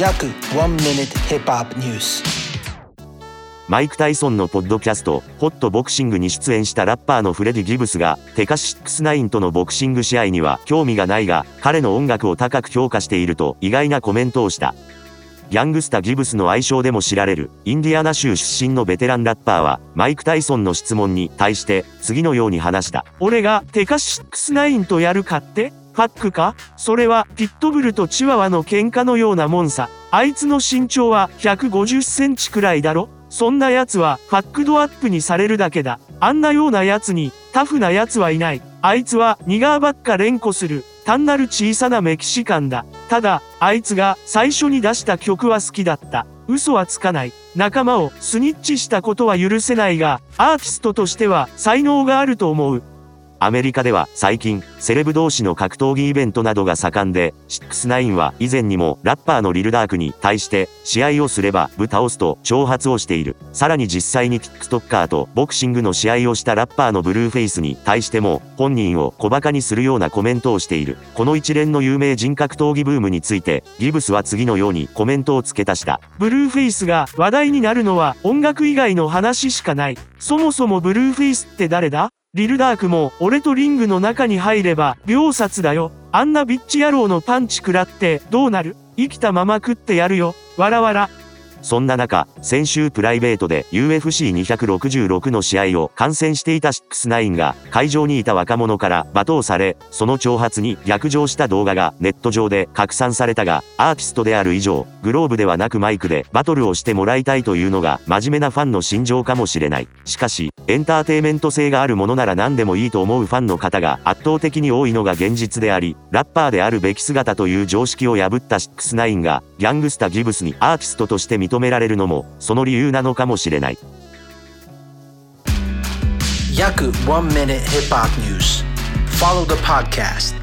約1 minute hip hop news マイク・タイソンのポッドキャスト、ホットボクシングに出演したラッパーのフレディ・ギブスが、テカシックスナインとのボクシング試合には興味がないが、彼の音楽を高く評価していると意外なコメントをした。ギャングスタ・ギブスの愛称でも知られる、インディアナ州出身のベテランラッパーは、マイク・タイソンの質問に対して、次のように話した。俺がテカシックスナインとやるかって？ファックか？それはピットブルとチワワの喧嘩のようなもんさ。あいつの身長は150センチくらいだろ？そんな奴は fucked up にされるだけだ。あんなような奴にタフな奴はいない。あいつはニガーばっか連呼する。単なる小さなメキシカンだ。ただ、あいつが最初に出した曲は好きだった。嘘はつかない。仲間をスニッチしたことは許せないが、アーティストとしては才能があると思う。アメリカでは最近、セレブ同士の格闘技イベントなどが盛んで、6-9は以前にもラッパーのリルダークに対して試合をすればぶ倒すと挑発をしている。さらに実際に TikToker とボクシングの試合をしたラッパーのブルーフェイスに対しても本人を小馬鹿にするようなコメントをしている。この一連の有名人格闘技ブームについて、ギブスは次のようにコメントを付け足した。ブルーフェイスが話題になるのは音楽以外の話しかない。そもそもブルーフェイスって誰だ？リルダークも、俺とリングの中に入れば、秒殺だよ。あんなビッチ野郎のパンチ食らって、どうなる？生きたまま食ってやるよ。わらわら。そんな中、先週プライベートで UFC266 の試合を観戦していた6-9が会場にいた若者から罵倒され、その挑発に逆上した動画がネット上で拡散されたが、アーティストである以上、グローブではなくマイクでバトルをしてもらいたいというのが真面目なファンの心情かもしれない。しかし、エンターテイメント性があるものなら何でもいいと思うファンの方が圧倒的に多いのが現実であり、ラッパーであるべき姿という常識を破った6-9が、ギャングスタ・ギブスにアーティストとして認認められるのも、その理由なのかもしれない。約1 minute hip hop news. Follow the podcast